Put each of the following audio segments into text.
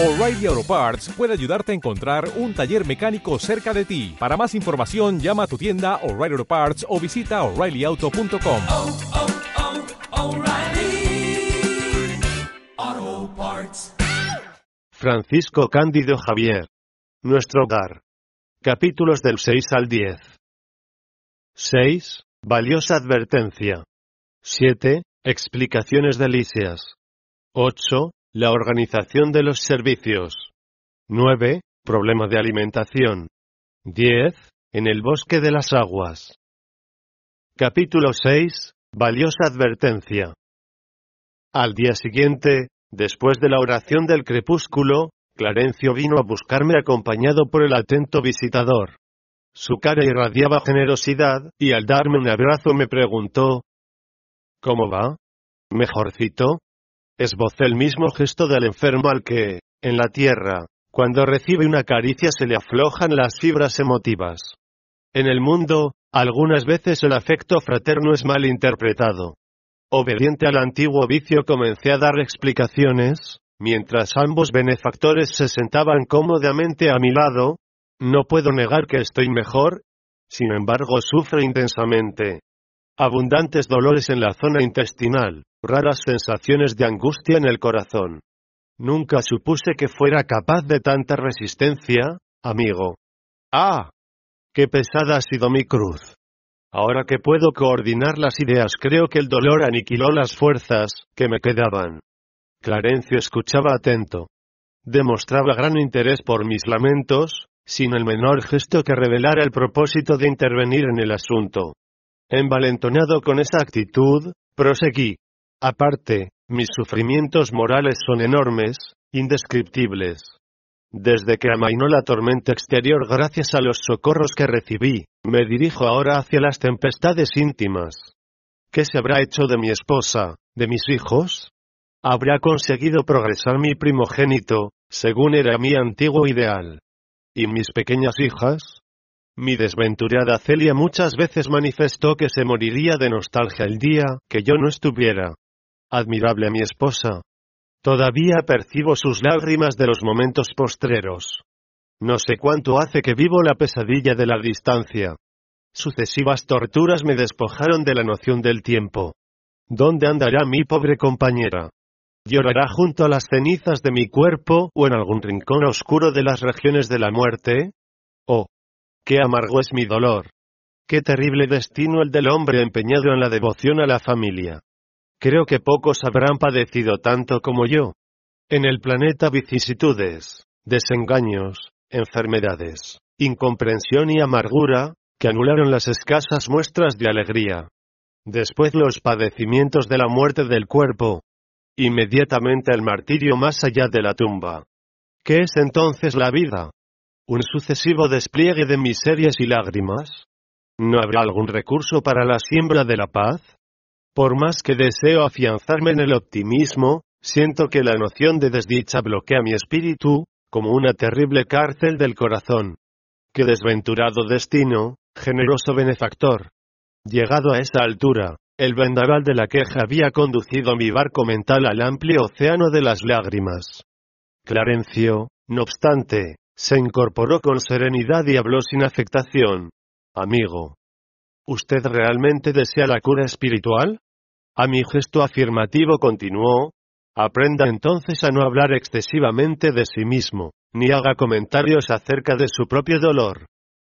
O'Reilly Auto Parts puede ayudarte a encontrar un taller mecánico cerca de ti. Para más información, llama a tu tienda O'Reilly Auto Parts o visita oreillyauto.com. oh, oh, Parts. Francisco Cándido Javier. Nuestro hogar. Capítulos del 6 al 10. 6. Valiosa advertencia. 7. Explicaciones delicias. 8. La organización de los servicios. 9. Problema de alimentación. 10. En el bosque de las aguas. Capítulo 6. Valiosa advertencia. Al día siguiente, después de la oración del crepúsculo, Clarencio vino a buscarme acompañado por el atento visitador. Su cara irradiaba generosidad, y al darme un abrazo me preguntó, ¿Cómo va? ¿Mejorcito? Esbocé el mismo gesto del enfermo al que, en la tierra, cuando recibe una caricia se le aflojan las fibras emotivas. En el mundo, algunas veces el afecto fraterno es mal interpretado. Obediente al antiguo vicio comencé a dar explicaciones, mientras ambos benefactores se sentaban cómodamente a mi lado. No puedo negar que estoy mejor, sin embargo sufro intensamente. Abundantes dolores en la zona intestinal, raras sensaciones de angustia en el corazón. Nunca supuse que fuera capaz de tanta resistencia, amigo. ¡Ah! ¡Qué pesada ha sido mi cruz! Ahora que puedo coordinar las ideas creo que el dolor aniquiló las fuerzas que me quedaban. Clarencio escuchaba atento. Demostraba gran interés por mis lamentos, sin el menor gesto que revelara el propósito de intervenir en el asunto. Envalentonado con esa actitud, proseguí. Aparte, mis sufrimientos morales son enormes, indescriptibles. Desde que amainó la tormenta exterior gracias a los socorros que recibí, me dirijo ahora hacia las tempestades íntimas. ¿Qué se habrá hecho de mi esposa, de mis hijos? ¿Habrá conseguido progresar mi primogénito, según era mi antiguo ideal? ¿Y mis pequeñas hijas? Mi desventurada Celia muchas veces manifestó que se moriría de nostalgia el día que yo no estuviera. Admirable mi esposa. Todavía percibo sus lágrimas de los momentos postreros. No sé cuánto hace que vivo la pesadilla de la distancia. Sucesivas torturas me despojaron de la noción del tiempo. ¿Dónde andará mi pobre compañera? ¿Llorará junto a las cenizas de mi cuerpo o en algún rincón oscuro de las regiones de la muerte? Oh, qué amargo es mi dolor. Qué terrible destino el del hombre empeñado en la devoción a la familia. Creo que pocos habrán padecido tanto como yo. En el planeta vicisitudes, desengaños, enfermedades, incomprensión y amargura, que anularon las escasas muestras de alegría. Después los padecimientos de la muerte del cuerpo. Inmediatamente el martirio más allá de la tumba. ¿Qué es entonces la vida? ¿Un sucesivo despliegue de miserias y lágrimas? ¿No habrá algún recurso para la siembra de la paz? Por más que deseo afianzarme en el optimismo, siento que la noción de desdicha bloquea mi espíritu, como una terrible cárcel del corazón. Qué desventurado destino, generoso benefactor. Llegado a esa altura, el vendaval de la queja había conducido mi barco mental al amplio océano de las lágrimas. Clarencio, no obstante, se incorporó con serenidad y habló sin afectación. Amigo. ¿Usted realmente desea la cura espiritual? A mi gesto afirmativo continuó. Aprenda entonces a no hablar excesivamente de sí mismo, ni haga comentarios acerca de su propio dolor.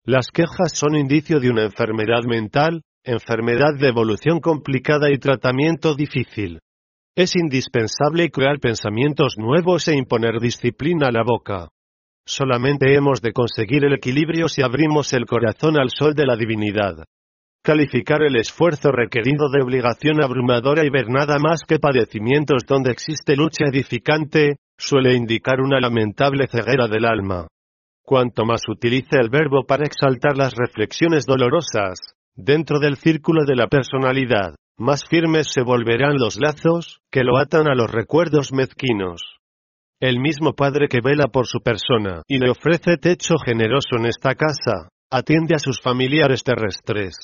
Las quejas son indicio de una enfermedad mental, enfermedad de evolución complicada y tratamiento difícil. Es indispensable crear pensamientos nuevos e imponer disciplina a la boca. Solamente hemos de conseguir el equilibrio si abrimos el corazón al sol de la divinidad. Calificar el esfuerzo requerido de obligación abrumadora y ver nada más que padecimientos donde existe lucha edificante, suele indicar una lamentable ceguera del alma. Cuanto más utilice el verbo para exaltar las reflexiones dolorosas, dentro del círculo de la personalidad, más firmes se volverán los lazos, que lo atan a los recuerdos mezquinos. El mismo Padre que vela por su persona y le ofrece techo generoso en esta casa, atiende a sus familiares terrestres.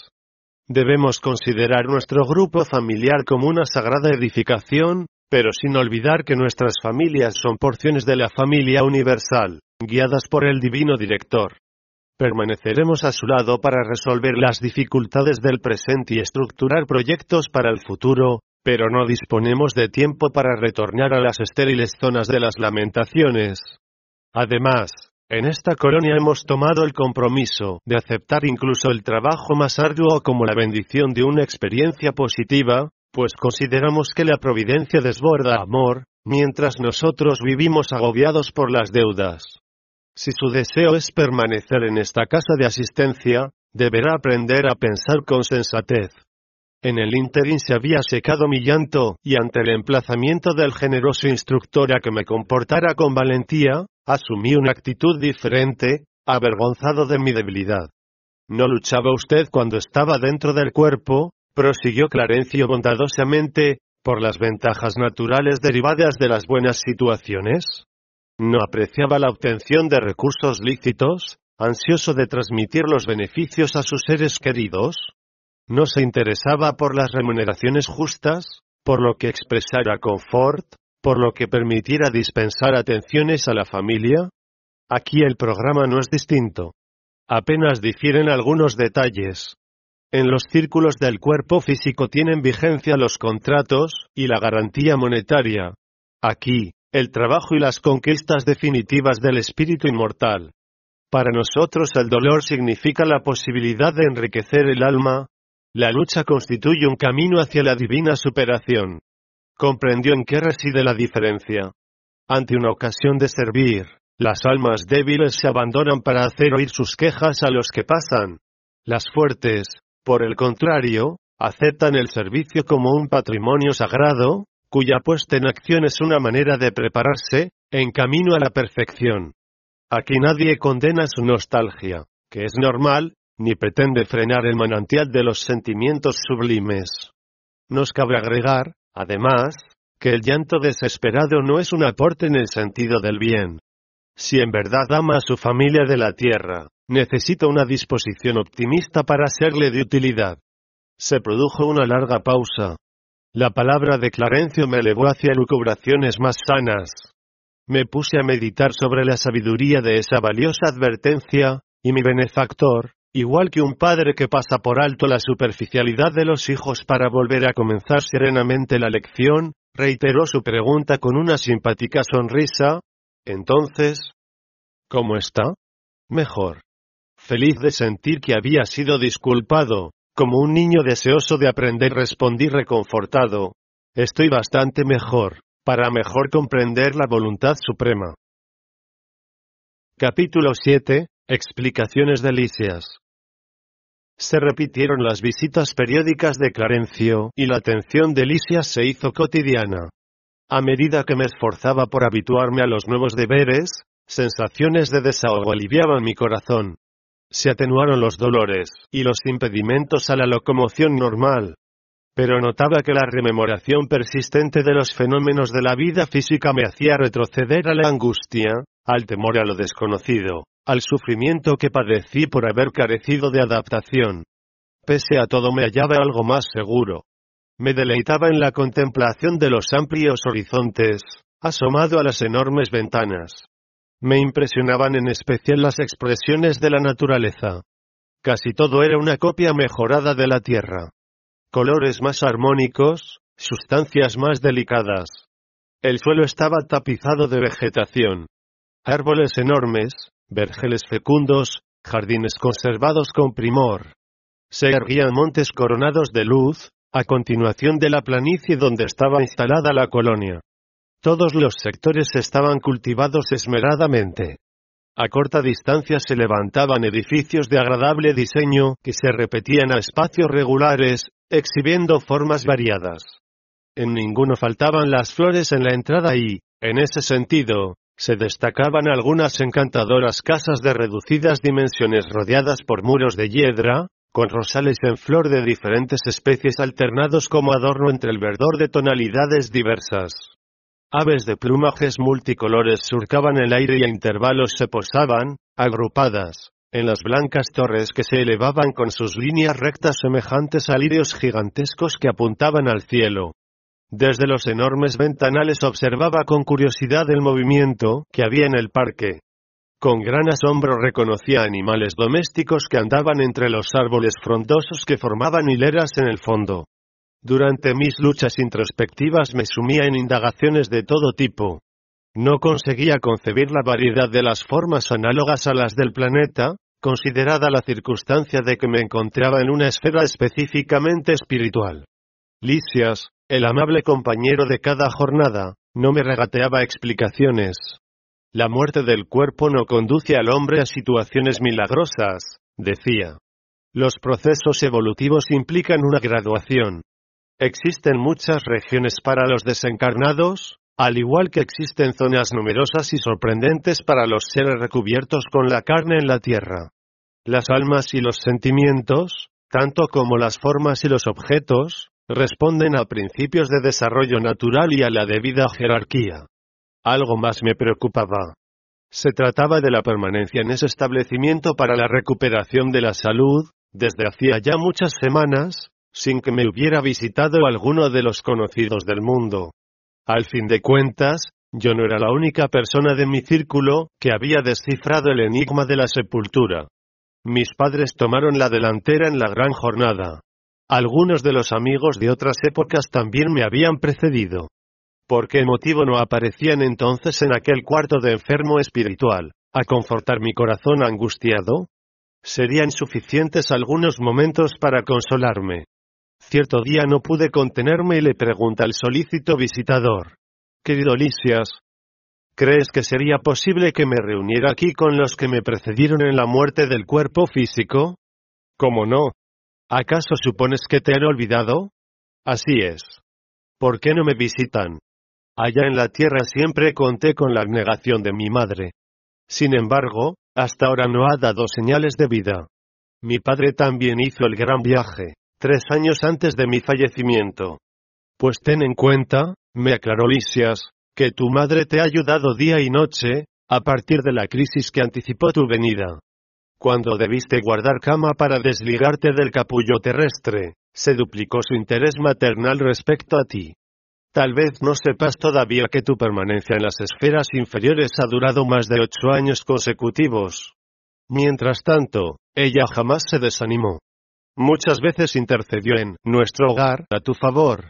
Debemos considerar nuestro grupo familiar como una sagrada edificación, pero sin olvidar que nuestras familias son porciones de la familia universal, guiadas por el divino director. Permaneceremos a su lado para resolver las dificultades del presente y estructurar proyectos para el futuro, pero no disponemos de tiempo para retornar a las estériles zonas de las lamentaciones. Además, en esta colonia hemos tomado el compromiso de aceptar incluso el trabajo más arduo como la bendición de una experiencia positiva, pues consideramos que la providencia desborda amor, mientras nosotros vivimos agobiados por las deudas. Si su deseo es permanecer en esta casa de asistencia, deberá aprender a pensar con sensatez. En el interín se había secado mi llanto, y ante el emplazamiento del generoso instructor a que me comportara con valentía, asumí una actitud diferente, avergonzado de mi debilidad. ¿No luchaba usted cuando estaba dentro del cuerpo? prosiguió Clarencio bondadosamente, por las ventajas naturales derivadas de las buenas situaciones? no apreciaba la obtención de recursos lícitos, ansioso de transmitir los beneficios a sus seres queridos, no se interesaba por las remuneraciones justas, por lo que expresara confort, por lo que permitiera dispensar atenciones a la familia. Aquí el programa no es distinto. Apenas difieren algunos detalles. En los círculos del cuerpo físico tienen vigencia los contratos y la garantía monetaria. Aquí, el trabajo y las conquistas definitivas del espíritu inmortal. Para nosotros el dolor significa la posibilidad de enriquecer el alma. La lucha constituye un camino hacia la divina superación. Comprendió en qué reside la diferencia. Ante una ocasión de servir, las almas débiles se abandonan para hacer oír sus quejas a los que pasan. Las fuertes, por el contrario, aceptan el servicio como un patrimonio sagrado, cuya puesta en acción es una manera de prepararse, en camino a la perfección. Aquí nadie condena su nostalgia, que es normal, ni pretende frenar el manantial de los sentimientos sublimes. Nos cabe agregar, además, que el llanto desesperado no es un aporte en el sentido del bien. Si en verdad ama a su familia de la tierra, necesita una disposición optimista para serle de utilidad. Se produjo una larga pausa, la palabra de Clarencio me elevó hacia lucubraciones más sanas. Me puse a meditar sobre la sabiduría de esa valiosa advertencia, y mi benefactor, igual que un padre que pasa por alto la superficialidad de los hijos para volver a comenzar serenamente la lección, reiteró su pregunta con una simpática sonrisa. Entonces, ¿cómo está? Mejor. Feliz de sentir que había sido disculpado, como un niño deseoso de aprender respondí reconfortado. Estoy bastante mejor, para mejor comprender la voluntad suprema. Capítulo 7. Explicaciones delicias. Se repitieron las visitas periódicas de Clarencio, y la atención de Lisias se hizo cotidiana. A medida que me esforzaba por habituarme a los nuevos deberes, sensaciones de desahogo aliviaban mi corazón se atenuaron los dolores y los impedimentos a la locomoción normal. Pero notaba que la rememoración persistente de los fenómenos de la vida física me hacía retroceder a la angustia, al temor a lo desconocido, al sufrimiento que padecí por haber carecido de adaptación. Pese a todo me hallaba algo más seguro. Me deleitaba en la contemplación de los amplios horizontes, asomado a las enormes ventanas. Me impresionaban en especial las expresiones de la naturaleza. Casi todo era una copia mejorada de la tierra. Colores más armónicos, sustancias más delicadas. El suelo estaba tapizado de vegetación. Árboles enormes, vergeles fecundos, jardines conservados con primor. Se erguían montes coronados de luz, a continuación de la planicie donde estaba instalada la colonia. Todos los sectores estaban cultivados esmeradamente. A corta distancia se levantaban edificios de agradable diseño que se repetían a espacios regulares, exhibiendo formas variadas. En ninguno faltaban las flores en la entrada y, en ese sentido, se destacaban algunas encantadoras casas de reducidas dimensiones rodeadas por muros de hiedra, con rosales en flor de diferentes especies alternados como adorno entre el verdor de tonalidades diversas. Aves de plumajes multicolores surcaban el aire y a intervalos se posaban, agrupadas, en las blancas torres que se elevaban con sus líneas rectas semejantes a lirios gigantescos que apuntaban al cielo. Desde los enormes ventanales observaba con curiosidad el movimiento que había en el parque. Con gran asombro reconocía animales domésticos que andaban entre los árboles frondosos que formaban hileras en el fondo. Durante mis luchas introspectivas me sumía en indagaciones de todo tipo. No conseguía concebir la variedad de las formas análogas a las del planeta, considerada la circunstancia de que me encontraba en una esfera específicamente espiritual. Lisias, el amable compañero de cada jornada, no me regateaba explicaciones. La muerte del cuerpo no conduce al hombre a situaciones milagrosas, decía. Los procesos evolutivos implican una graduación. Existen muchas regiones para los desencarnados, al igual que existen zonas numerosas y sorprendentes para los seres recubiertos con la carne en la tierra. Las almas y los sentimientos, tanto como las formas y los objetos, responden a principios de desarrollo natural y a la debida jerarquía. Algo más me preocupaba. Se trataba de la permanencia en ese establecimiento para la recuperación de la salud, desde hacía ya muchas semanas, sin que me hubiera visitado alguno de los conocidos del mundo. Al fin de cuentas, yo no era la única persona de mi círculo que había descifrado el enigma de la sepultura. Mis padres tomaron la delantera en la gran jornada. Algunos de los amigos de otras épocas también me habían precedido. ¿Por qué motivo no aparecían entonces en aquel cuarto de enfermo espiritual, a confortar mi corazón angustiado? Serían suficientes algunos momentos para consolarme. Cierto día no pude contenerme y le pregunta al solícito visitador. Querido Lisias, ¿crees que sería posible que me reuniera aquí con los que me precedieron en la muerte del cuerpo físico? ¿Cómo no? ¿Acaso supones que te han olvidado? Así es. ¿Por qué no me visitan? Allá en la tierra siempre conté con la abnegación de mi madre. Sin embargo, hasta ahora no ha dado señales de vida. Mi padre también hizo el gran viaje, tres años antes de mi fallecimiento. Pues ten en cuenta, me aclaró Lisias, que tu madre te ha ayudado día y noche, a partir de la crisis que anticipó tu venida. Cuando debiste guardar cama para desligarte del capullo terrestre, se duplicó su interés maternal respecto a ti. Tal vez no sepas todavía que tu permanencia en las esferas inferiores ha durado más de ocho años consecutivos. Mientras tanto, ella jamás se desanimó. Muchas veces intercedió en nuestro hogar a tu favor.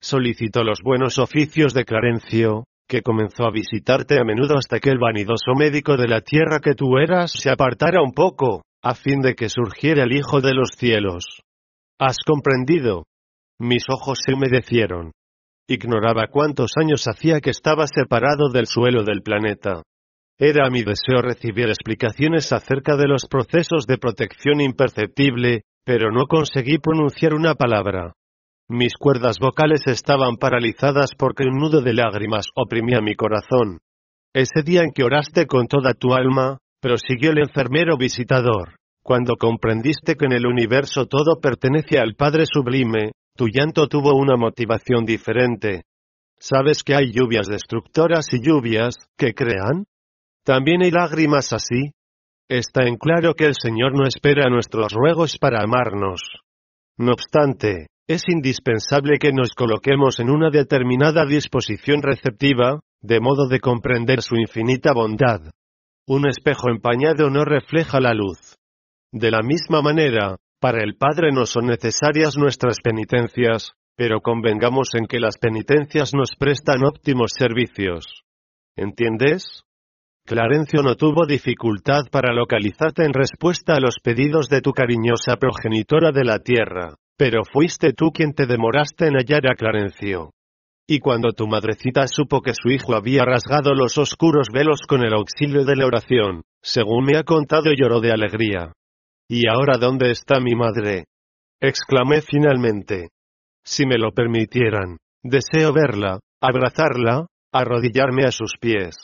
Solicitó los buenos oficios de Clarencio, que comenzó a visitarte a menudo hasta que el vanidoso médico de la tierra que tú eras se apartara un poco, a fin de que surgiera el Hijo de los cielos. ¿Has comprendido? Mis ojos se humedecieron. Ignoraba cuántos años hacía que estaba separado del suelo del planeta. Era mi deseo recibir explicaciones acerca de los procesos de protección imperceptible, pero no conseguí pronunciar una palabra. Mis cuerdas vocales estaban paralizadas porque un nudo de lágrimas oprimía mi corazón. Ese día en que oraste con toda tu alma, prosiguió el enfermero visitador, cuando comprendiste que en el universo todo pertenece al Padre Sublime, tu llanto tuvo una motivación diferente. ¿Sabes que hay lluvias destructoras y lluvias que crean? También hay lágrimas así. Está en claro que el Señor no espera nuestros ruegos para amarnos. No obstante, es indispensable que nos coloquemos en una determinada disposición receptiva, de modo de comprender su infinita bondad. Un espejo empañado no refleja la luz. De la misma manera, para el Padre no son necesarias nuestras penitencias, pero convengamos en que las penitencias nos prestan óptimos servicios. ¿Entiendes? Clarencio no tuvo dificultad para localizarte en respuesta a los pedidos de tu cariñosa progenitora de la tierra. Pero fuiste tú quien te demoraste en hallar a Clarencio. Y cuando tu madrecita supo que su hijo había rasgado los oscuros velos con el auxilio de la oración, según me ha contado lloró de alegría. ¿Y ahora dónde está mi madre? exclamé finalmente. Si me lo permitieran, deseo verla, abrazarla, arrodillarme a sus pies.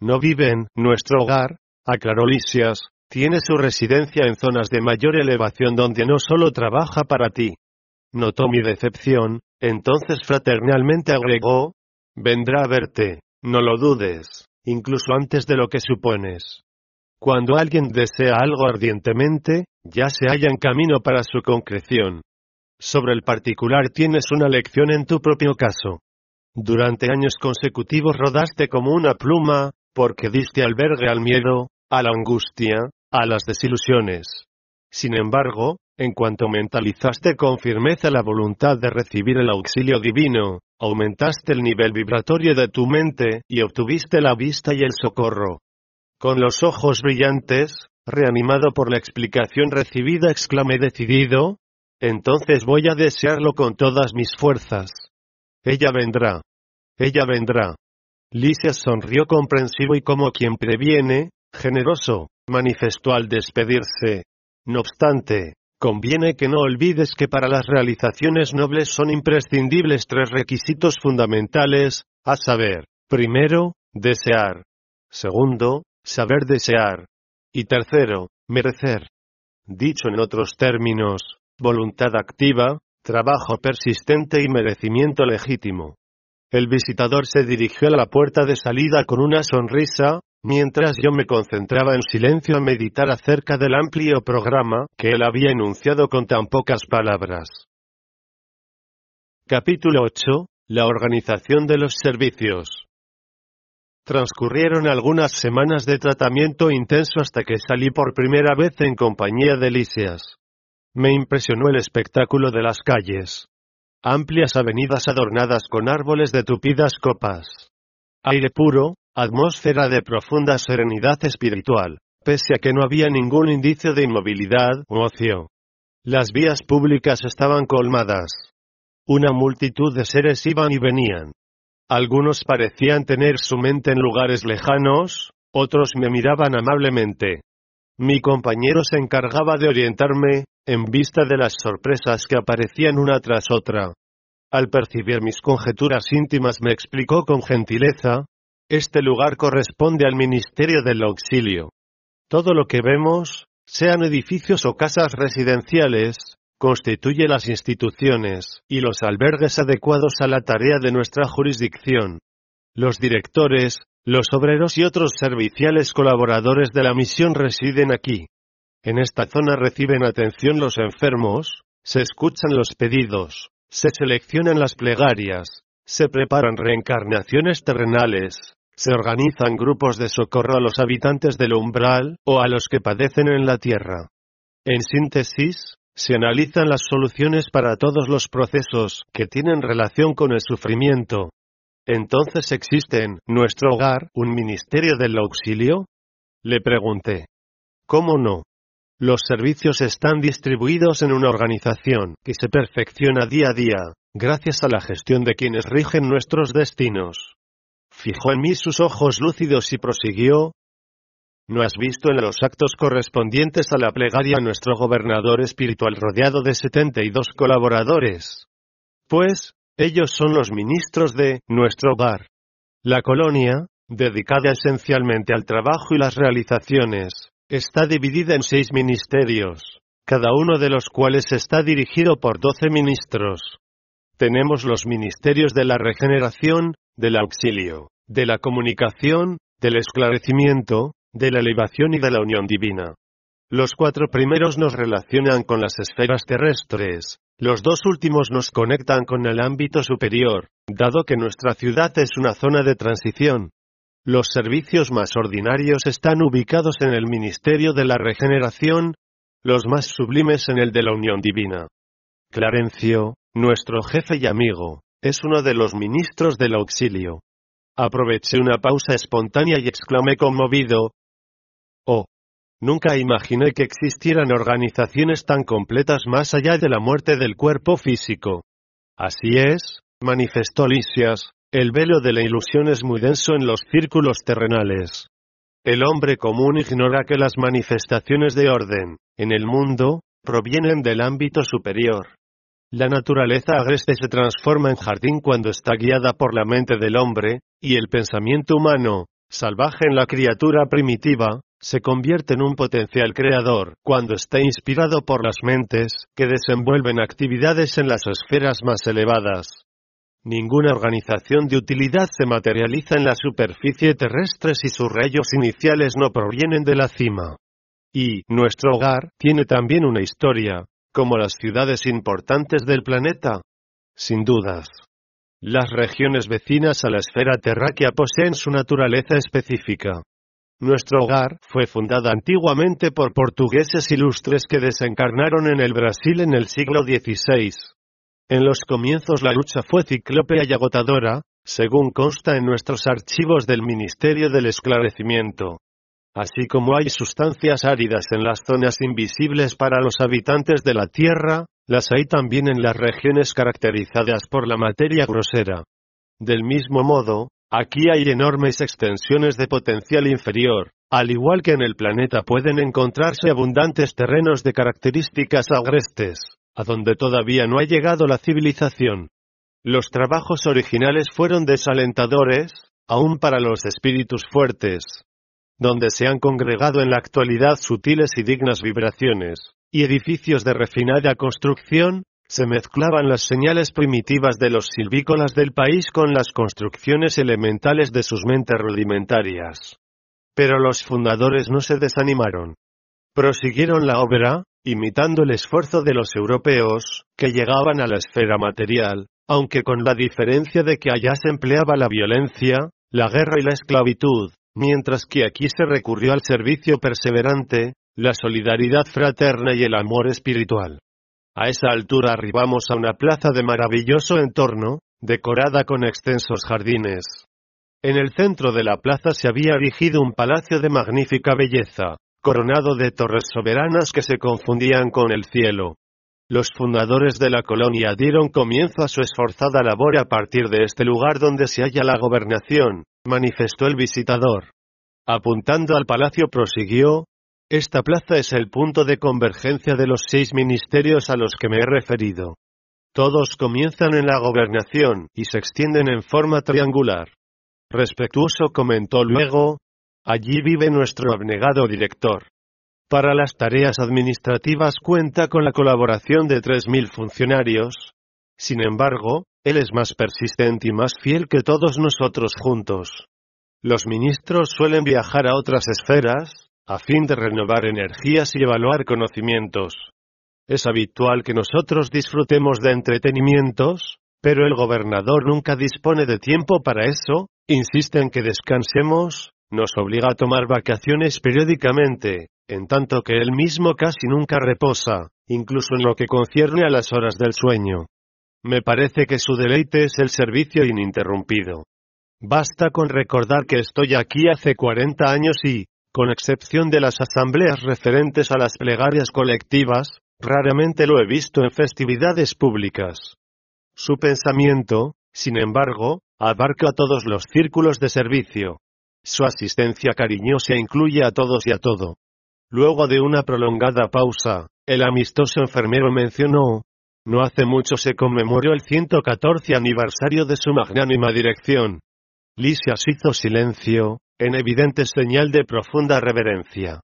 No vive en nuestro hogar, aclaró Lisias, tiene su residencia en zonas de mayor elevación donde no solo trabaja para ti. Notó mi decepción, entonces fraternalmente agregó, vendrá a verte, no lo dudes, incluso antes de lo que supones. Cuando alguien desea algo ardientemente, ya se halla en camino para su concreción. Sobre el particular tienes una lección en tu propio caso. Durante años consecutivos rodaste como una pluma, porque diste albergue al miedo, a la angustia, a las desilusiones. Sin embargo, en cuanto mentalizaste con firmeza la voluntad de recibir el auxilio divino, aumentaste el nivel vibratorio de tu mente y obtuviste la vista y el socorro. Con los ojos brillantes, reanimado por la explicación recibida, exclamé decidido, entonces voy a desearlo con todas mis fuerzas. Ella vendrá. Ella vendrá. Lisias sonrió comprensivo y como quien previene, generoso, manifestó al despedirse. No obstante, conviene que no olvides que para las realizaciones nobles son imprescindibles tres requisitos fundamentales, a saber, primero, desear. Segundo, saber desear. Y tercero, merecer. Dicho en otros términos, voluntad activa, trabajo persistente y merecimiento legítimo. El visitador se dirigió a la puerta de salida con una sonrisa, mientras yo me concentraba en silencio a meditar acerca del amplio programa que él había enunciado con tan pocas palabras. Capítulo 8. La organización de los servicios. Transcurrieron algunas semanas de tratamiento intenso hasta que salí por primera vez en compañía de Lisias. Me impresionó el espectáculo de las calles. Amplias avenidas adornadas con árboles de tupidas copas. Aire puro, atmósfera de profunda serenidad espiritual, pese a que no había ningún indicio de inmovilidad o ocio. Las vías públicas estaban colmadas. Una multitud de seres iban y venían. Algunos parecían tener su mente en lugares lejanos, otros me miraban amablemente. Mi compañero se encargaba de orientarme, en vista de las sorpresas que aparecían una tras otra. Al percibir mis conjeturas íntimas me explicó con gentileza, este lugar corresponde al Ministerio del Auxilio. Todo lo que vemos, sean edificios o casas residenciales, constituye las instituciones y los albergues adecuados a la tarea de nuestra jurisdicción. Los directores, los obreros y otros serviciales colaboradores de la misión residen aquí. En esta zona reciben atención los enfermos, se escuchan los pedidos, se seleccionan las plegarias, se preparan reencarnaciones terrenales, se organizan grupos de socorro a los habitantes del umbral o a los que padecen en la tierra. En síntesis, se analizan las soluciones para todos los procesos que tienen relación con el sufrimiento, entonces existe en nuestro hogar un ministerio del auxilio? Le pregunté. ¿Cómo no? Los servicios están distribuidos en una organización que se perfecciona día a día, gracias a la gestión de quienes rigen nuestros destinos. Fijó en mí sus ojos lúcidos y prosiguió. ¿No has visto en los actos correspondientes a la plegaria a nuestro gobernador espiritual rodeado de 72 colaboradores? Pues, ellos son los ministros de nuestro hogar. La colonia, dedicada esencialmente al trabajo y las realizaciones, está dividida en seis ministerios, cada uno de los cuales está dirigido por doce ministros. Tenemos los ministerios de la regeneración, del auxilio, de la comunicación, del esclarecimiento, de la elevación y de la unión divina. Los cuatro primeros nos relacionan con las esferas terrestres, los dos últimos nos conectan con el ámbito superior, dado que nuestra ciudad es una zona de transición. Los servicios más ordinarios están ubicados en el Ministerio de la Regeneración, los más sublimes en el de la Unión Divina. Clarencio, nuestro jefe y amigo, es uno de los ministros del auxilio. Aproveché una pausa espontánea y exclamé conmovido, Oh, Nunca imaginé que existieran organizaciones tan completas más allá de la muerte del cuerpo físico. Así es, manifestó Lisias, el velo de la ilusión es muy denso en los círculos terrenales. El hombre común ignora que las manifestaciones de orden, en el mundo, provienen del ámbito superior. La naturaleza agreste se transforma en jardín cuando está guiada por la mente del hombre, y el pensamiento humano, salvaje en la criatura primitiva, se convierte en un potencial creador cuando está inspirado por las mentes que desenvuelven actividades en las esferas más elevadas. Ninguna organización de utilidad se materializa en la superficie terrestre si sus rayos iniciales no provienen de la cima. Y nuestro hogar tiene también una historia, como las ciudades importantes del planeta? Sin dudas. Las regiones vecinas a la esfera terráquea poseen su naturaleza específica. Nuestro hogar fue fundada antiguamente por portugueses ilustres que desencarnaron en el Brasil en el siglo XVI. En los comienzos la lucha fue ciclópea y agotadora, según consta en nuestros archivos del Ministerio del Esclarecimiento. Así como hay sustancias áridas en las zonas invisibles para los habitantes de la Tierra, las hay también en las regiones caracterizadas por la materia grosera. Del mismo modo, aquí hay enormes extensiones de potencial inferior, al igual que en el planeta pueden encontrarse abundantes terrenos de características agrestes, a donde todavía no ha llegado la civilización. Los trabajos originales fueron desalentadores, aún para los espíritus fuertes, donde se han congregado en la actualidad sutiles y dignas vibraciones, y edificios de refinada construcción, se mezclaban las señales primitivas de los silvícolas del país con las construcciones elementales de sus mentes rudimentarias. Pero los fundadores no se desanimaron. Prosiguieron la obra, imitando el esfuerzo de los europeos, que llegaban a la esfera material, aunque con la diferencia de que allá se empleaba la violencia, la guerra y la esclavitud, mientras que aquí se recurrió al servicio perseverante, la solidaridad fraterna y el amor espiritual. A esa altura arribamos a una plaza de maravilloso entorno, decorada con extensos jardines. En el centro de la plaza se había erigido un palacio de magnífica belleza, coronado de torres soberanas que se confundían con el cielo. Los fundadores de la colonia dieron comienzo a su esforzada labor a partir de este lugar donde se halla la gobernación, manifestó el visitador. Apuntando al palacio prosiguió, esta plaza es el punto de convergencia de los seis ministerios a los que me he referido. Todos comienzan en la gobernación y se extienden en forma triangular. Respetuoso comentó luego, allí vive nuestro abnegado director. Para las tareas administrativas cuenta con la colaboración de 3.000 funcionarios. Sin embargo, él es más persistente y más fiel que todos nosotros juntos. Los ministros suelen viajar a otras esferas, a fin de renovar energías y evaluar conocimientos. Es habitual que nosotros disfrutemos de entretenimientos, pero el gobernador nunca dispone de tiempo para eso, insiste en que descansemos, nos obliga a tomar vacaciones periódicamente, en tanto que él mismo casi nunca reposa, incluso en lo que concierne a las horas del sueño. Me parece que su deleite es el servicio ininterrumpido. Basta con recordar que estoy aquí hace 40 años y, con excepción de las asambleas referentes a las plegarias colectivas, raramente lo he visto en festividades públicas. Su pensamiento, sin embargo, abarca a todos los círculos de servicio. Su asistencia cariñosa incluye a todos y a todo. Luego de una prolongada pausa, el amistoso enfermero mencionó, no hace mucho se conmemoró el 114 aniversario de su magnánima dirección. Lisias hizo silencio, en evidente señal de profunda reverencia.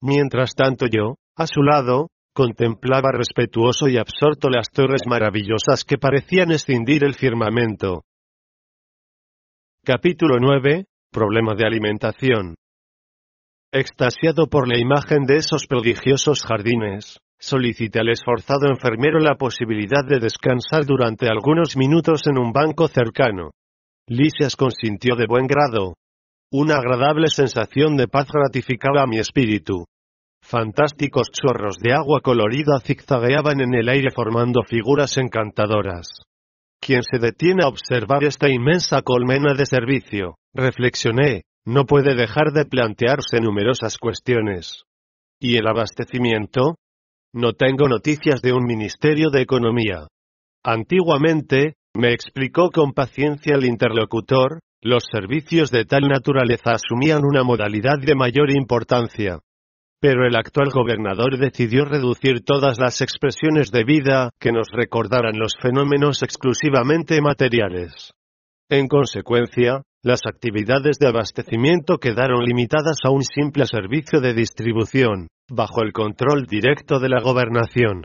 Mientras tanto yo, a su lado, contemplaba respetuoso y absorto las torres maravillosas que parecían escindir el firmamento. Capítulo 9. Problema de alimentación. Extasiado por la imagen de esos prodigiosos jardines, solicité al esforzado enfermero la posibilidad de descansar durante algunos minutos en un banco cercano. Lisias consintió de buen grado. Una agradable sensación de paz gratificaba a mi espíritu. Fantásticos chorros de agua colorida zigzagueaban en el aire formando figuras encantadoras. Quien se detiene a observar esta inmensa colmena de servicio, reflexioné, no puede dejar de plantearse numerosas cuestiones. ¿Y el abastecimiento? No tengo noticias de un Ministerio de Economía. Antiguamente, me explicó con paciencia el interlocutor, los servicios de tal naturaleza asumían una modalidad de mayor importancia. Pero el actual gobernador decidió reducir todas las expresiones de vida que nos recordaran los fenómenos exclusivamente materiales. En consecuencia, las actividades de abastecimiento quedaron limitadas a un simple servicio de distribución, bajo el control directo de la gobernación.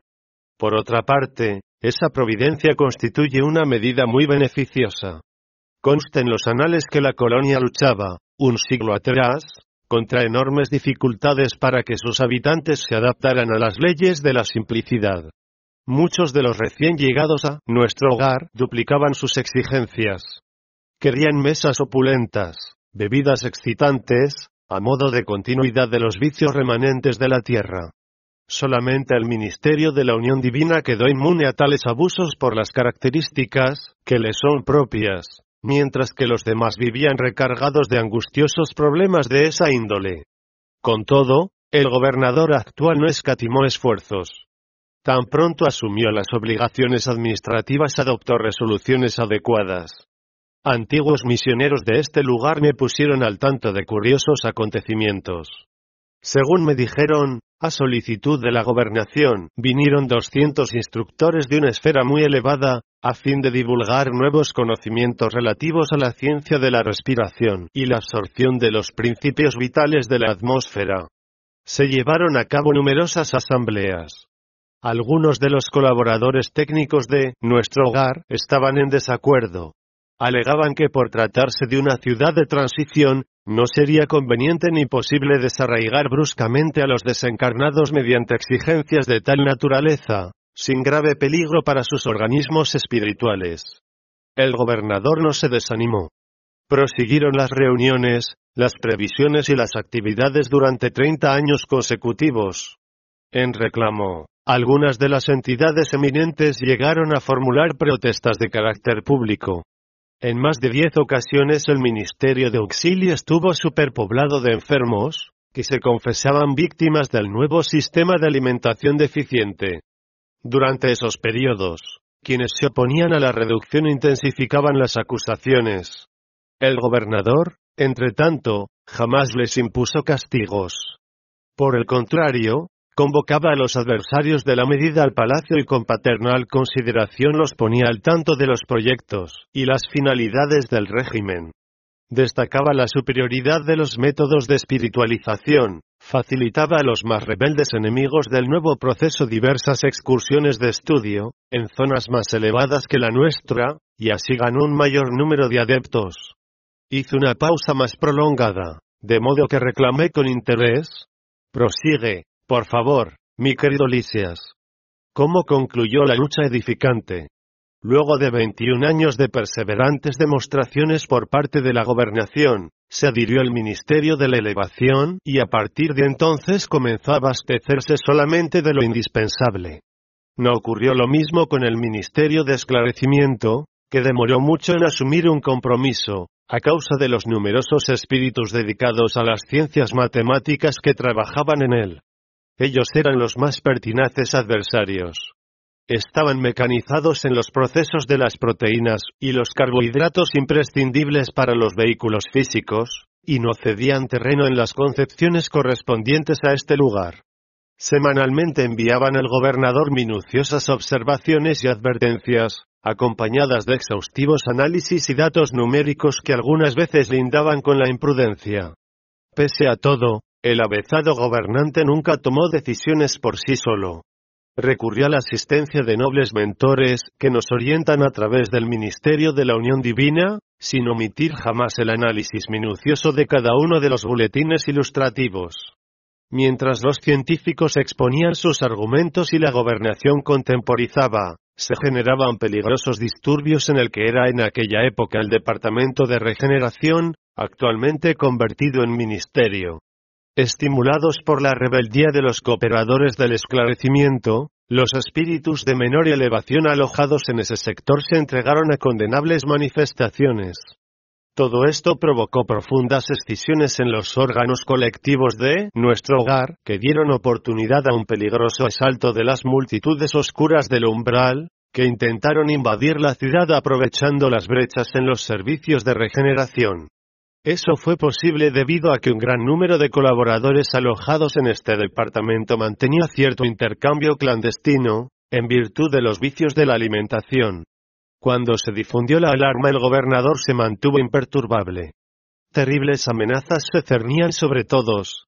Por otra parte, esa providencia constituye una medida muy beneficiosa. Consta en los anales que la colonia luchaba, un siglo atrás, contra enormes dificultades para que sus habitantes se adaptaran a las leyes de la simplicidad, Muchos de los recién llegados a nuestro hogar duplicaban sus exigencias. Querían mesas opulentas, bebidas excitantes, a modo de continuidad de los vicios remanentes de la tierra. Solamente el ministerio de la Unión Divina quedó inmune a tales abusos por las características que le son propias, mientras que los demás vivían recargados de angustiosos problemas de esa índole. Con todo, el gobernador actual no escatimó esfuerzos. Tan pronto asumió las obligaciones administrativas adoptó resoluciones adecuadas. Antiguos misioneros de este lugar me pusieron al tanto de curiosos acontecimientos. Según me dijeron, a solicitud de la gobernación, vinieron 200 instructores de una esfera muy elevada, a fin de divulgar nuevos conocimientos relativos a la ciencia de la respiración y la absorción de los principios vitales de la atmósfera. Se llevaron a cabo numerosas asambleas. Algunos de los colaboradores técnicos de nuestro hogar estaban en desacuerdo. Alegaban que por tratarse de una ciudad de transición, no sería conveniente ni posible desarraigar bruscamente a los desencarnados mediante exigencias de tal naturaleza, sin grave peligro para sus organismos espirituales. El gobernador no se desanimó. Prosiguieron las reuniones, las previsiones y las actividades durante 30 años consecutivos. En reclamo, algunas de las entidades eminentes llegaron a formular protestas de carácter público. En más de diez ocasiones el Ministerio de Auxilio estuvo superpoblado de enfermos, que se confesaban víctimas del nuevo sistema de alimentación deficiente. Durante esos periodos, quienes se oponían a la reducción intensificaban las acusaciones. El gobernador, entre tanto, jamás les impuso castigos. Por el contrario, convocaba a los adversarios de la medida al palacio y con paternal consideración los ponía al tanto de los proyectos y las finalidades del régimen. Destacaba la superioridad de los métodos de espiritualización, facilitaba a los más rebeldes enemigos del nuevo proceso diversas excursiones de estudio, en zonas más elevadas que la nuestra, y así ganó un mayor número de adeptos. Hizo una pausa más prolongada, de modo que reclamé con interés. Prosigue, por favor, mi querido Lisias. ¿Cómo concluyó la lucha edificante? Luego de 21 años de perseverantes demostraciones por parte de la gobernación, se adhirió al Ministerio de la Elevación y a partir de entonces comenzó a abastecerse solamente de lo indispensable. No ocurrió lo mismo con el Ministerio de Esclarecimiento, que demoró mucho en asumir un compromiso, a causa de los numerosos espíritus dedicados a las ciencias matemáticas que trabajaban en él. Ellos eran los más pertinaces adversarios. Estaban mecanizados en los procesos de las proteínas y los carbohidratos imprescindibles para los vehículos físicos, y no cedían terreno en las concepciones correspondientes a este lugar. Semanalmente enviaban al gobernador minuciosas observaciones y advertencias, acompañadas de exhaustivos análisis y datos numéricos que algunas veces lindaban con la imprudencia. Pese a todo, el avezado gobernante nunca tomó decisiones por sí solo. Recurrió a la asistencia de nobles mentores que nos orientan a través del ministerio de la Unión Divina, sin omitir jamás el análisis minucioso de cada uno de los boletines ilustrativos. Mientras los científicos exponían sus argumentos y la gobernación contemporizaba, se generaban peligrosos disturbios en el que era en aquella época el Departamento de Regeneración, actualmente convertido en ministerio. Estimulados por la rebeldía de los cooperadores del esclarecimiento, los espíritus de menor elevación alojados en ese sector se entregaron a condenables manifestaciones. Todo esto provocó profundas escisiones en los órganos colectivos de nuestro hogar, que dieron oportunidad a un peligroso asalto de las multitudes oscuras del umbral, que intentaron invadir la ciudad aprovechando las brechas en los servicios de regeneración. Eso fue posible debido a que un gran número de colaboradores alojados en este departamento mantenía cierto intercambio clandestino, en virtud de los vicios de la alimentación. Cuando se difundió la alarma el gobernador se mantuvo imperturbable. Terribles amenazas se cernían sobre todos.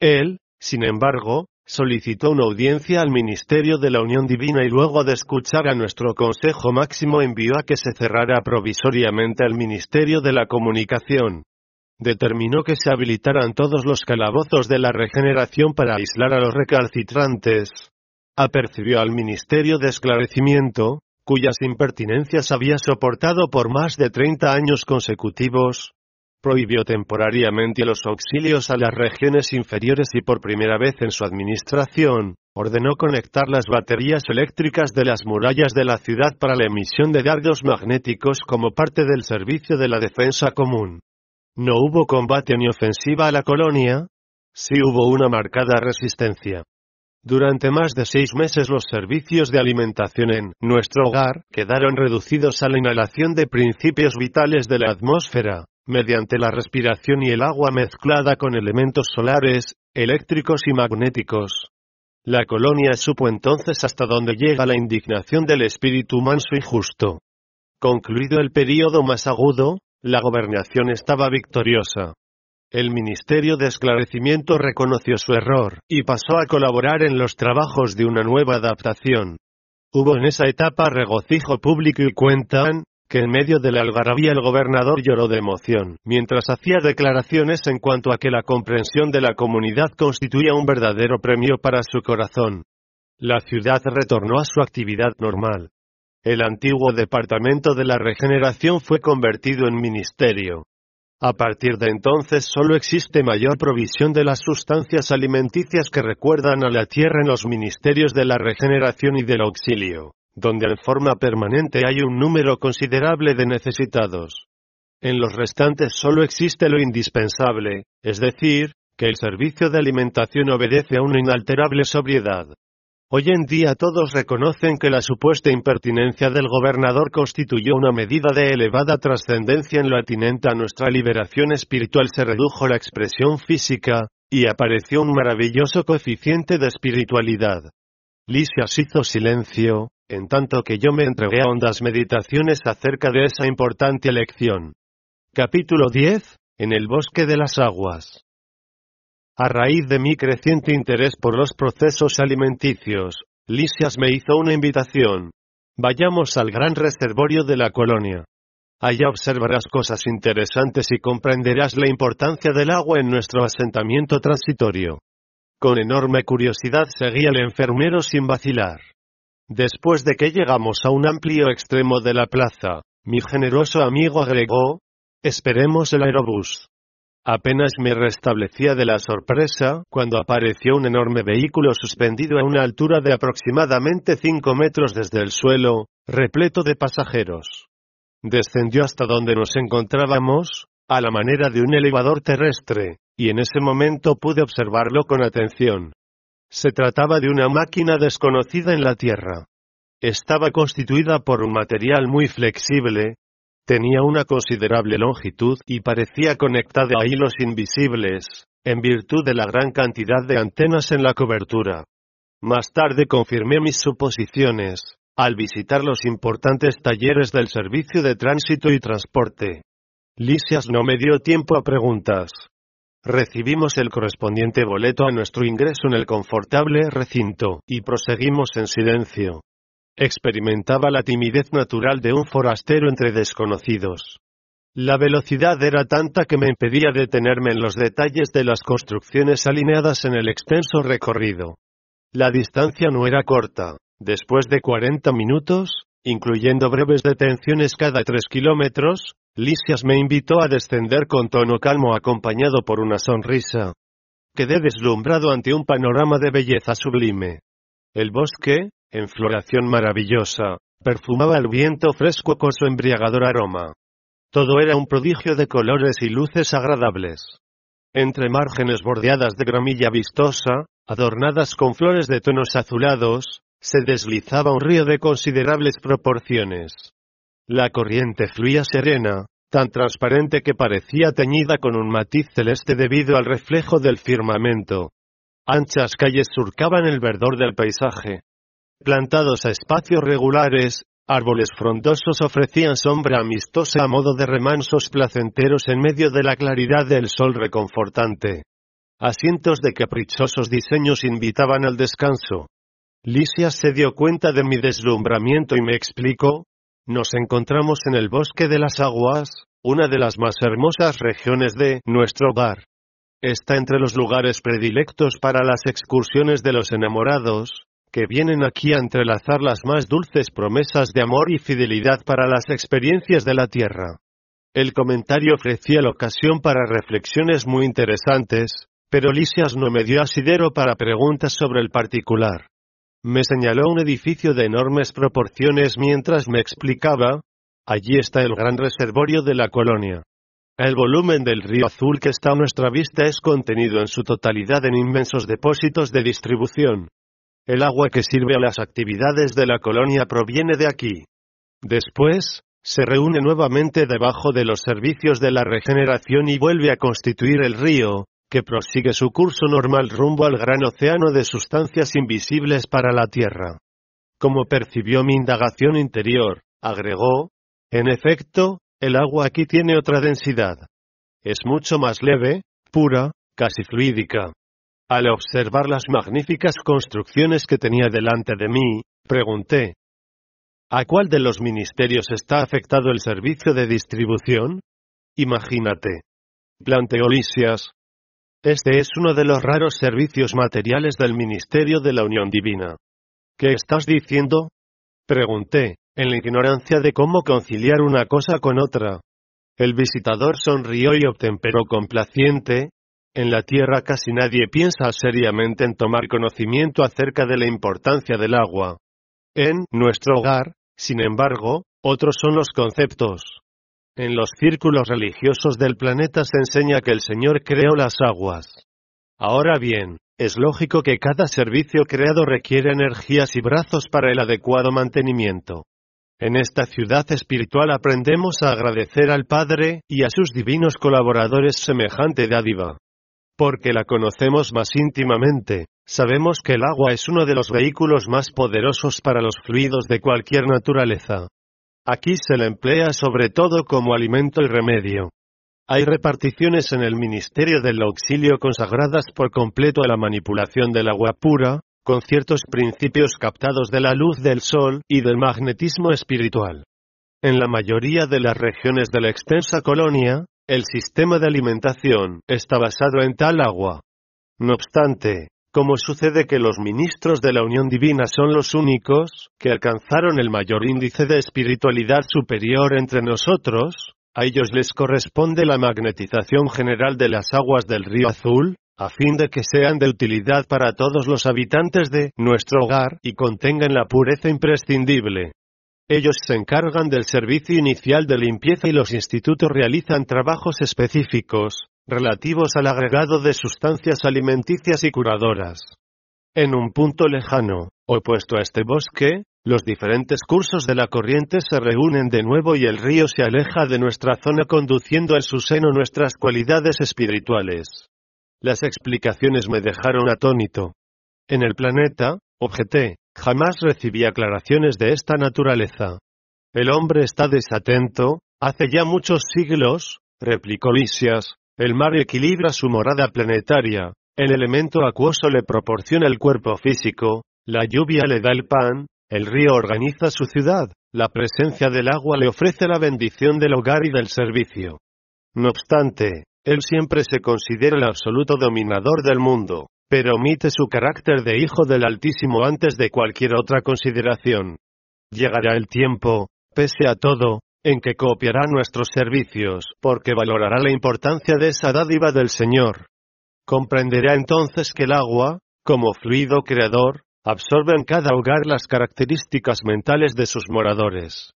Él, sin embargo, solicitó una audiencia al Ministerio de la Unión Divina y luego de escuchar a nuestro Consejo Máximo envió a que se cerrara provisoriamente el Ministerio de la Comunicación determinó que se habilitaran todos los calabozos de la regeneración para aislar a los recalcitrantes. apercibió al Ministerio de Esclarecimiento, cuyas impertinencias había soportado por más de 30 años consecutivos, prohibió temporariamente los auxilios a las regiones inferiores y por primera vez en su administración, ordenó conectar las baterías eléctricas de las murallas de la ciudad para la emisión de dardos magnéticos como parte del servicio de la defensa común. No hubo combate ni ofensiva a la colonia, sí hubo una marcada resistencia. Durante más de seis meses los servicios de alimentación en nuestro hogar quedaron reducidos a la inhalación de principios vitales de la atmósfera, mediante la respiración y el agua mezclada con elementos solares, eléctricos y magnéticos. La colonia supo entonces hasta dónde llega la indignación del espíritu manso y justo. Concluido el período más agudo, la gobernación estaba victoriosa. El Ministerio de Esclarecimiento reconoció su error, y pasó a colaborar en los trabajos de una nueva adaptación. Hubo en esa etapa regocijo público y cuentan, que en medio de la algarabía el gobernador lloró de emoción, mientras hacía declaraciones en cuanto a que la comprensión de la comunidad constituía un verdadero premio para su corazón. La ciudad retornó a su actividad normal. El antiguo Departamento de la Regeneración fue convertido en ministerio. A partir de entonces solo existe mayor provisión de las sustancias alimenticias que recuerdan a la tierra en los ministerios de la regeneración y del auxilio, donde en forma permanente hay un número considerable de necesitados. En los restantes solo existe lo indispensable, es decir, que el servicio de alimentación obedece a una inalterable sobriedad. Hoy en día todos reconocen que la supuesta impertinencia del gobernador constituyó una medida de elevada trascendencia en lo atinente a nuestra liberación espiritual. Se redujo la expresión física, y apareció un maravilloso coeficiente de espiritualidad. Lisias hizo silencio, en tanto que yo me entregué a hondas meditaciones acerca de esa importante elección. Capítulo 10. En el bosque de las aguas. A raíz de mi creciente interés por los procesos alimenticios, Lisias me hizo una invitación. Vayamos al gran reservorio de la colonia. Allá observarás cosas interesantes y comprenderás la importancia del agua en nuestro asentamiento transitorio. Con enorme curiosidad seguí al enfermero sin vacilar. Después de que llegamos a un amplio extremo de la plaza, mi generoso amigo agregó, esperemos el aerobús. Apenas me restablecía de la sorpresa, cuando apareció un enorme vehículo suspendido a una altura de aproximadamente 5 metros desde el suelo, repleto de pasajeros. Descendió hasta donde nos encontrábamos, a la manera de un elevador terrestre, y en ese momento pude observarlo con atención. Se trataba de una máquina desconocida en la Tierra. Estaba constituida por un material muy flexible, Tenía una considerable longitud y parecía conectada a hilos invisibles, en virtud de la gran cantidad de antenas en la cobertura. Más tarde confirmé mis suposiciones, al visitar los importantes talleres del Servicio de Tránsito y Transporte. Lisias no me dio tiempo a preguntas. Recibimos el correspondiente boleto a nuestro ingreso en el confortable recinto, y proseguimos en silencio. Experimentaba la timidez natural de un forastero entre desconocidos. La velocidad era tanta que me impedía detenerme en los detalles de las construcciones alineadas en el extenso recorrido. La distancia no era corta. Después de 40 minutos, incluyendo breves detenciones cada tres kilómetros, Lisias me invitó a descender con tono calmo acompañado por una sonrisa. Quedé deslumbrado ante un panorama de belleza sublime. El bosque, en floración maravillosa, perfumaba el viento fresco con su embriagador aroma. Todo era un prodigio de colores y luces agradables. Entre márgenes bordeadas de gramilla vistosa, adornadas con flores de tonos azulados, se deslizaba un río de considerables proporciones. La corriente fluía serena, tan transparente que parecía teñida con un matiz celeste debido al reflejo del firmamento. Anchas calles surcaban el verdor del paisaje, Plantados a espacios regulares, árboles frondosos ofrecían sombra amistosa a modo de remansos placenteros en medio de la claridad del sol reconfortante. Asientos de caprichosos diseños invitaban al descanso. Lisias se dio cuenta de mi deslumbramiento y me explicó, nos encontramos en el bosque de las aguas, una de las más hermosas regiones de nuestro hogar. Está entre los lugares predilectos para las excursiones de los enamorados, que vienen aquí a entrelazar las más dulces promesas de amor y fidelidad para las experiencias de la tierra. El comentario ofrecía la ocasión para reflexiones muy interesantes, pero Lisias no me dio asidero para preguntas sobre el particular. Me señaló un edificio de enormes proporciones mientras me explicaba, allí está el gran reservorio de la colonia. El volumen del río azul que está a nuestra vista es contenido en su totalidad en inmensos depósitos de distribución. El agua que sirve a las actividades de la colonia proviene de aquí. Después, se reúne nuevamente debajo de los servicios de la regeneración y vuelve a constituir el río, que prosigue su curso normal rumbo al gran océano de sustancias invisibles para la Tierra. Como percibió mi indagación interior, agregó, en efecto, el agua aquí tiene otra densidad. Es mucho más leve, pura, casi fluídica. Al observar las magníficas construcciones que tenía delante de mí, pregunté, ¿A cuál de los ministerios está afectado el servicio de distribución? Imagínate. Planteó Lisias. Este es uno de los raros servicios materiales del Ministerio de la Unión Divina. ¿Qué estás diciendo? Pregunté, en la ignorancia de cómo conciliar una cosa con otra. El visitador sonrió y obtemperó complaciente. En la tierra casi nadie piensa seriamente en tomar conocimiento acerca de la importancia del agua. En nuestro hogar, sin embargo, otros son los conceptos. En los círculos religiosos del planeta se enseña que el Señor creó las aguas. Ahora bien, es lógico que cada servicio creado requiere energías y brazos para el adecuado mantenimiento. En esta ciudad espiritual aprendemos a agradecer al Padre y a sus divinos colaboradores semejante dádiva. Porque la conocemos más íntimamente, Sabemos que el agua es uno de los vehículos más poderosos para los fluidos de cualquier naturaleza. Aquí se la emplea sobre todo como alimento y remedio. Hay reparticiones en el Ministerio del Auxilio consagradas por completo a la manipulación del agua pura, con ciertos principios captados de la luz del sol y del magnetismo espiritual. En la mayoría de las regiones de la extensa colonia, el sistema de alimentación está basado en tal agua. No obstante, como sucede que los ministros de la unión divina son los únicos que alcanzaron el mayor índice de espiritualidad superior entre nosotros, a ellos les corresponde la magnetización general de las aguas del río azul, a fin de que sean de utilidad para todos los habitantes de nuestro hogar y contengan la pureza imprescindible. Ellos se encargan del servicio inicial de limpieza y los institutos realizan trabajos específicos, relativos al agregado de sustancias alimenticias y curadoras. En un punto lejano, opuesto a este bosque, los diferentes cursos de la corriente se reúnen de nuevo y el río se aleja de nuestra zona conduciendo en su seno nuestras cualidades espirituales. Las explicaciones me dejaron atónito. En el planeta, objeté, jamás recibí aclaraciones de esta naturaleza. El hombre está desatento, hace ya muchos siglos, replicó Lisias, el mar equilibra su morada planetaria, el elemento acuoso le proporciona el cuerpo físico, la lluvia le da el pan, el río organiza su ciudad, la presencia del agua le ofrece la bendición del hogar y del servicio. No obstante, él siempre se considera el absoluto dominador del mundo, pero omite su carácter de hijo del Altísimo antes de cualquier otra consideración. Llegará el tiempo, pese a todo, en que copiará nuestros servicios, porque valorará la importancia de esa dádiva del Señor. Comprenderá entonces que el agua, como fluido creador, absorbe en cada hogar las características mentales de sus moradores.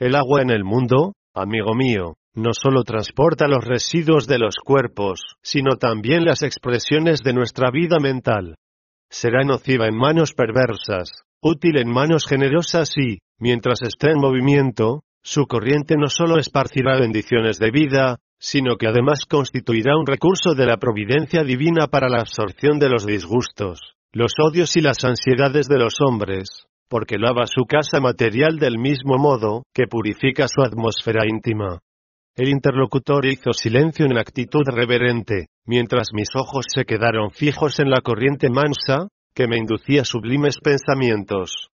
El agua en el mundo, amigo mío, no solo transporta los residuos de los cuerpos, sino también las expresiones de nuestra vida mental. Será nociva en manos perversas, útil en manos generosas y, mientras esté en movimiento, su corriente no solo esparcirá bendiciones de vida, sino que además constituirá un recurso de la providencia divina para la absorción de los disgustos, los odios y las ansiedades de los hombres, porque lava su casa material del mismo modo que purifica su atmósfera íntima. El interlocutor hizo silencio en actitud reverente, mientras mis ojos se quedaron fijos en la corriente mansa, que me inducía sublimes pensamientos.